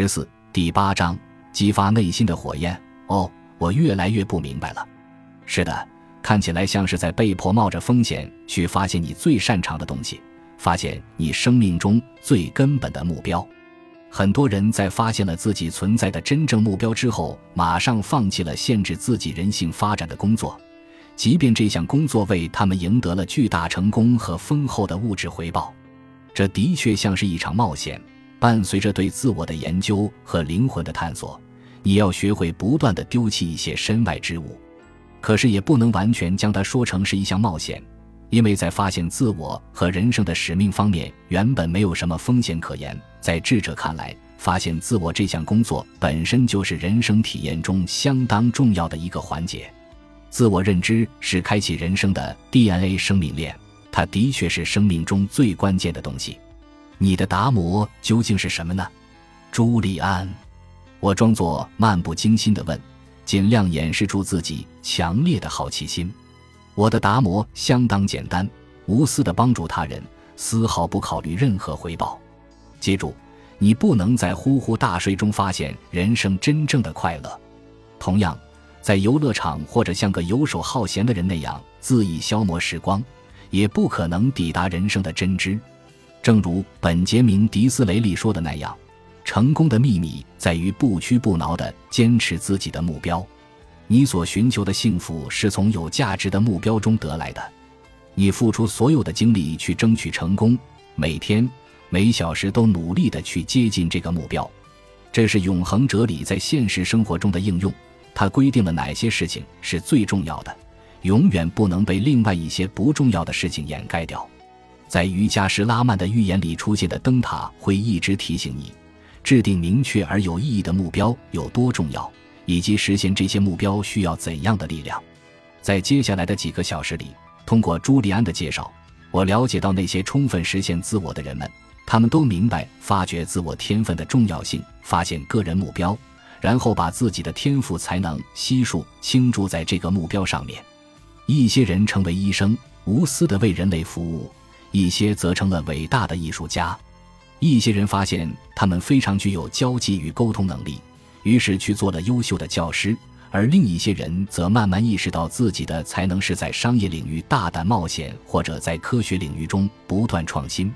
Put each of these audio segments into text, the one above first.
十四第八章激发内心的火焰。哦，我越来越不明白了。是的，看起来像是在被迫冒着风险去发现你最擅长的东西，发现你生命中最根本的目标。很多人在发现了自己存在的真正目标之后，马上放弃了限制自己人性发展的工作，即便这项工作为他们赢得了巨大成功和丰厚的物质回报。这的确像是一场冒险。伴随着对自我的研究和灵魂的探索，你要学会不断的丢弃一些身外之物。可是也不能完全将它说成是一项冒险，因为在发现自我和人生的使命方面，原本没有什么风险可言。在智者看来，发现自我这项工作本身就是人生体验中相当重要的一个环节。自我认知是开启人生的 DNA 生命链，它的确是生命中最关键的东西。你的达摩究竟是什么呢，朱利安？我装作漫不经心地问，尽量掩饰住自己强烈的好奇心。我的达摩相当简单，无私地帮助他人，丝毫不考虑任何回报。记住，你不能在呼呼大睡中发现人生真正的快乐。同样，在游乐场或者像个游手好闲的人那样恣意消磨时光，也不可能抵达人生的真知。正如本杰明·迪斯雷利说的那样，成功的秘密在于不屈不挠地坚持自己的目标。你所寻求的幸福是从有价值的目标中得来的。你付出所有的精力去争取成功，每天每小时都努力地去接近这个目标。这是永恒哲理在现实生活中的应用。它规定了哪些事情是最重要的，永远不能被另外一些不重要的事情掩盖掉。在瑜伽师拉曼的预言里出现的灯塔会一直提醒你，制定明确而有意义的目标有多重要，以及实现这些目标需要怎样的力量。在接下来的几个小时里，通过朱利安的介绍，我了解到那些充分实现自我的人们，他们都明白发掘自我天分的重要性，发现个人目标，然后把自己的天赋才能悉数倾注在这个目标上面。一些人成为医生，无私地为人类服务。一些则成了伟大的艺术家，一些人发现他们非常具有交际与沟通能力，于是去做了优秀的教师；而另一些人则慢慢意识到自己的才能是在商业领域大胆冒险，或者在科学领域中不断创新。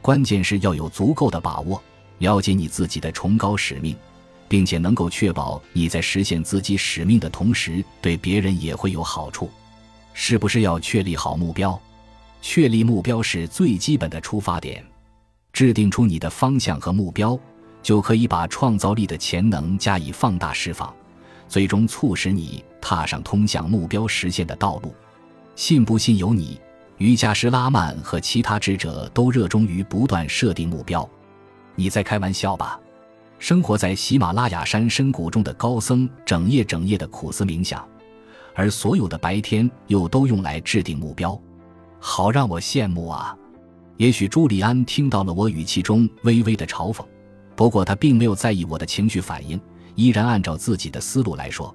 关键是要有足够的把握，了解你自己的崇高使命，并且能够确保你在实现自己使命的同时，对别人也会有好处。是不是要确立好目标？确立目标是最基本的出发点，制定出你的方向和目标，就可以把创造力的潜能加以放大释放，最终促使你踏上通向目标实现的道路。信不信由你。瑜伽师拉曼和其他智者都热衷于不断设定目标。你在开玩笑吧？生活在喜马拉雅山深谷中的高僧，整夜整夜的苦思冥想，而所有的白天又都用来制定目标。好让我羡慕啊！也许朱利安听到了我语气中微微的嘲讽，不过他并没有在意我的情绪反应，依然按照自己的思路来说：“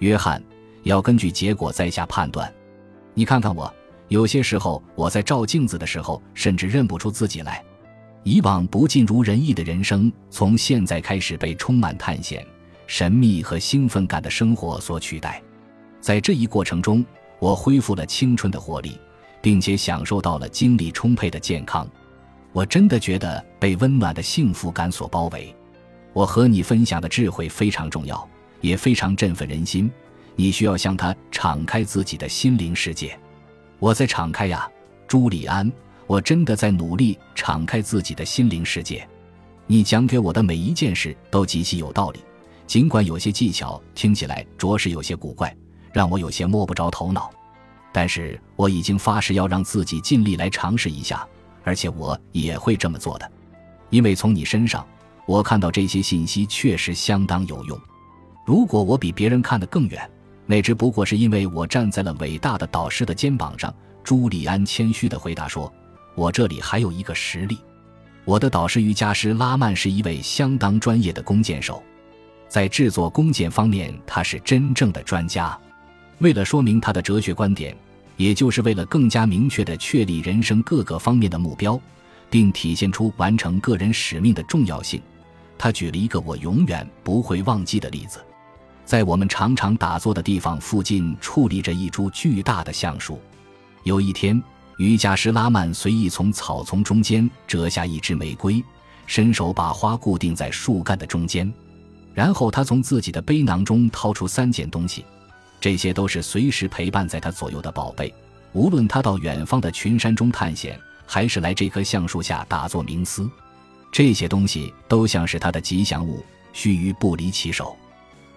约翰，要根据结果再下判断。你看看我，有些时候我在照镜子的时候，甚至认不出自己来。以往不尽如人意的人生，从现在开始被充满探险、神秘和兴奋感的生活所取代。在这一过程中，我恢复了青春的活力。”并且享受到了精力充沛的健康，我真的觉得被温暖的幸福感所包围。我和你分享的智慧非常重要，也非常振奋人心。你需要向他敞开自己的心灵世界。我在敞开呀，朱利安，我真的在努力敞开自己的心灵世界。你讲给我的每一件事都极其有道理，尽管有些技巧听起来着实有些古怪，让我有些摸不着头脑。但是我已经发誓要让自己尽力来尝试一下，而且我也会这么做的，因为从你身上，我看到这些信息确实相当有用。如果我比别人看得更远，那只不过是因为我站在了伟大的导师的肩膀上。朱利安谦虚地回答说：“我这里还有一个实例，我的导师瑜伽师拉曼是一位相当专业的弓箭手，在制作弓箭方面，他是真正的专家。”为了说明他的哲学观点，也就是为了更加明确地确立人生各个方面的目标，并体现出完成个人使命的重要性，他举了一个我永远不会忘记的例子：在我们常常打坐的地方附近矗立着一株巨大的橡树。有一天，瑜伽师拉曼随意从草丛中间折下一支玫瑰，伸手把花固定在树干的中间，然后他从自己的背囊中掏出三件东西，这些都是随时陪伴在他左右的宝贝。无论他到远方的群山中探险，还是来这棵橡树下打坐冥思。这些东西都像是他的吉祥物，须臾不离其手。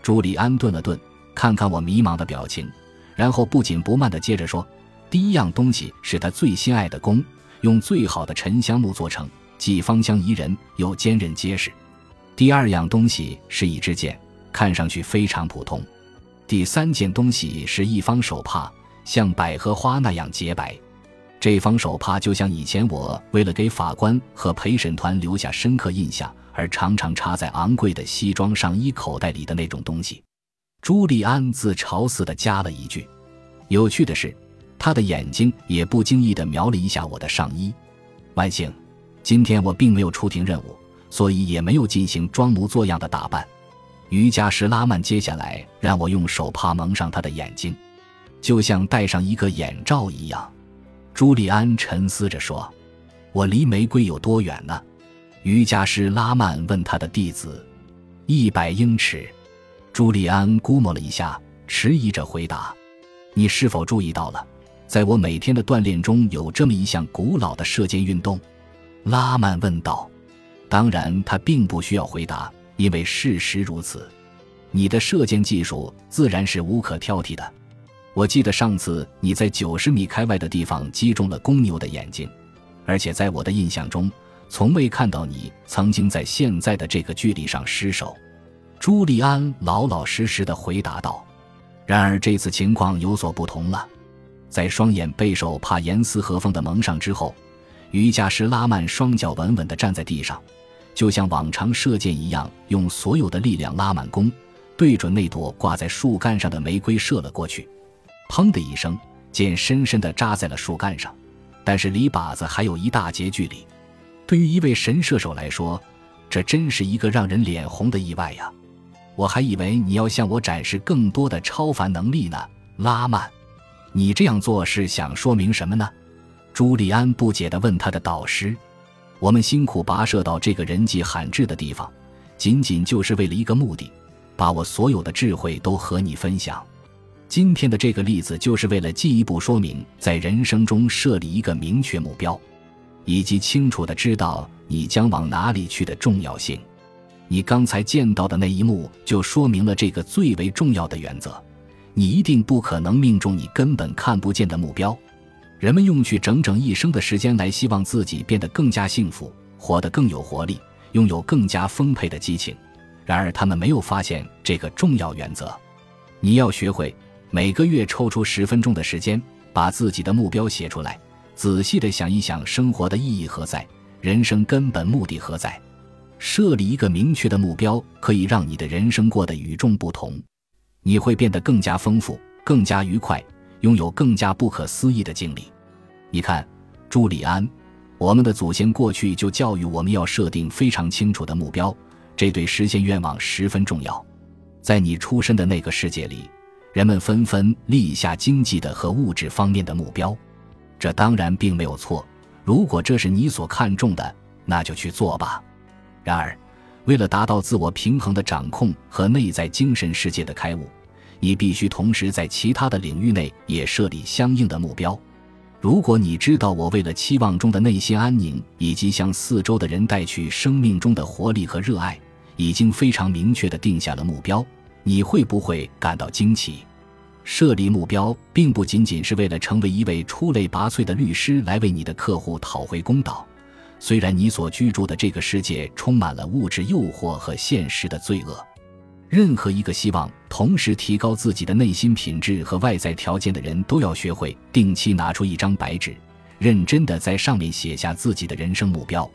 朱利安顿了顿，看看我迷茫的表情，然后不紧不慢地接着说：“第一样东西是他最心爱的弓，用最好的沉香木做成，既芳香宜人又坚韧结实。第二样东西是一支箭，看上去非常普通。第三件东西是一方手帕，像百合花那样洁白。”这方手帕就像以前我为了给法官和陪审团留下深刻印象而常常插在昂贵的西装上衣口袋里的那种东西。朱利安自嘲似的加了一句：“有趣的是，他的眼睛也不经意地瞄了一下我的上衣。万幸，今天我并没有出庭任务，所以也没有进行装模作样的打扮。瑜伽师拉曼接下来让我用手帕蒙上他的眼睛，就像戴上一个眼罩一样。”朱利安沉思着说：“我离玫瑰有多远呢？”瑜伽师拉曼问他的弟子：“一百英尺。”朱利安估摸了一下，迟疑着回答：“你是否注意到了，在我每天的锻炼中有这么一项古老的射箭运动？”拉曼问道。“当然，他并不需要回答，因为事实如此。你的射箭技术自然是无可挑剔的。”我记得上次你在九十米开外的地方击中了公牛的眼睛，而且在我的印象中，从未看到你曾经在现在的这个距离上失手。朱利安老老实实的回答道。然而这次情况有所不同了，在双眼被手帕严丝合缝的蒙上之后，瑜伽师拉曼双脚稳稳地站在地上，就像往常射箭一样，用所有的力量拉满弓，对准那朵挂在树干上的玫瑰射了过去。砰的一声，箭深深地扎在了树干上，但是离靶子还有一大截距离。对于一位神射手来说，这真是一个让人脸红的意外呀！我还以为你要向我展示更多的超凡能力呢，拉曼。你这样做是想说明什么呢？朱利安不解地问他的导师。我们辛苦跋涉到这个人迹罕至的地方，仅仅就是为了一个目的，把我所有的智慧都和你分享。今天的这个例子，就是为了进一步说明，在人生中设立一个明确目标，以及清楚的知道你将往哪里去的重要性。你刚才见到的那一幕，就说明了这个最为重要的原则：你一定不可能命中你根本看不见的目标。人们用去整整一生的时间来希望自己变得更加幸福，活得更有活力，拥有更加丰沛的激情。然而，他们没有发现这个重要原则。你要学会。每个月抽出十分钟的时间，把自己的目标写出来，仔细的想一想生活的意义何在，人生根本目的何在。设立一个明确的目标，可以让你的人生过得与众不同，你会变得更加丰富、更加愉快，拥有更加不可思议的经历。你看，朱利安，我们的祖先过去就教育我们要设定非常清楚的目标，这对实现愿望十分重要。在你出生的那个世界里。人们纷纷立下经济的和物质方面的目标，这当然并没有错。如果这是你所看重的，那就去做吧。然而，为了达到自我平衡的掌控和内在精神世界的开悟，你必须同时在其他的领域内也设立相应的目标。如果你知道我为了期望中的内心安宁以及向四周的人带去生命中的活力和热爱，已经非常明确地定下了目标。你会不会感到惊奇？设立目标并不仅仅是为了成为一位出类拔萃的律师来为你的客户讨回公道。虽然你所居住的这个世界充满了物质诱惑和现实的罪恶，任何一个希望同时提高自己的内心品质和外在条件的人都要学会定期拿出一张白纸，认真的在上面写下自己的人生目标。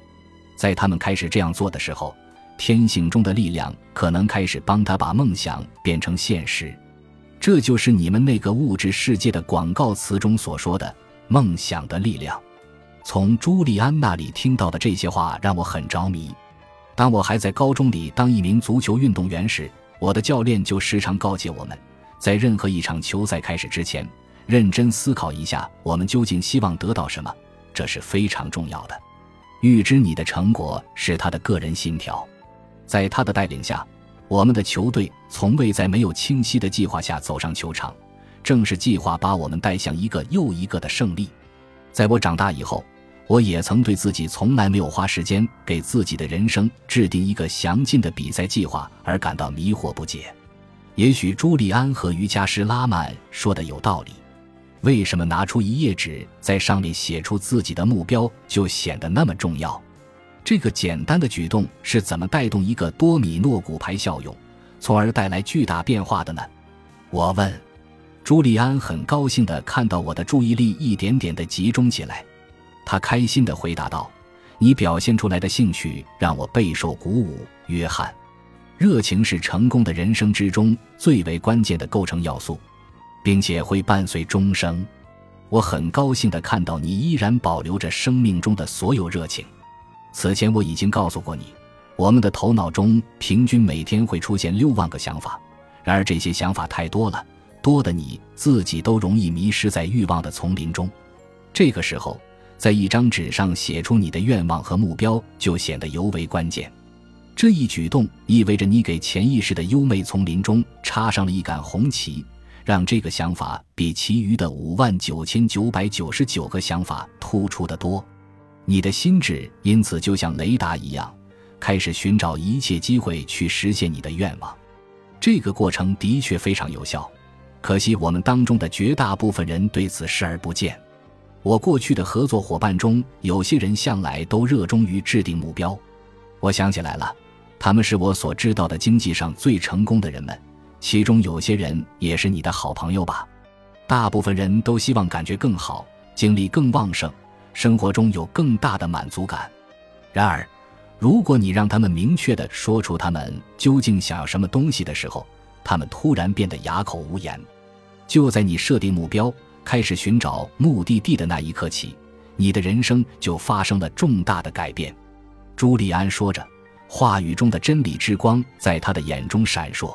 在他们开始这样做的时候。天性中的力量可能开始帮他把梦想变成现实，这就是你们那个物质世界的广告词中所说的“梦想的力量”。从朱利安那里听到的这些话让我很着迷。当我还在高中里当一名足球运动员时，我的教练就时常告诫我们，在任何一场球赛开始之前，认真思考一下我们究竟希望得到什么，这是非常重要的。预知你的成果是他的个人信条，在他的带领下，我们的球队从未在没有清晰的计划下走上球场，正是计划把我们带向一个又一个的胜利。在我长大以后。我也曾对自己从来没有花时间给自己的人生制定一个详尽的比赛计划而感到迷惑不解。也许朱利安和瑜伽师拉曼说的有道理。为什么拿出一页纸在上面写出自己的目标就显得那么重要？这个简单的举动是怎么带动一个多米诺骨牌效用，从而带来巨大变化的呢？我问。朱利安很高兴地看到我的注意力一点点地集中起来。他开心地回答道：“你表现出来的兴趣让我备受鼓舞，约翰。热情是成功的人生之中最为关键的构成要素，并且会伴随终生。我很高兴地看到你依然保留着生命中的所有热情。此前我已经告诉过你，我们的头脑中平均每天会出现六万个想法，然而这些想法太多了，多的你自己都容易迷失在欲望的丛林中。这个时候。”在一张纸上写出你的愿望和目标，就显得尤为关键。这一举动意味着你给潜意识的优美丛林中插上了一杆红旗，让这个想法比其余的五万九千九百九十九个想法突出得多。你的心智因此就像雷达一样，开始寻找一切机会去实现你的愿望。这个过程的确非常有效，可惜我们当中的绝大部分人对此视而不见。我过去的合作伙伴中，有些人向来都热衷于制定目标。我想起来了，他们是我所知道的经济上最成功的人们，其中有些人也是你的好朋友吧。大部分人都希望感觉更好，精力更旺盛，生活中有更大的满足感。然而，如果你让他们明确的说出他们究竟想要什么东西的时候，他们突然变得哑口无言。就在你设定目标。开始寻找目的地的那一刻起，你的人生就发生了重大的改变。朱利安说着，话语中的真理之光在他的眼中闪烁。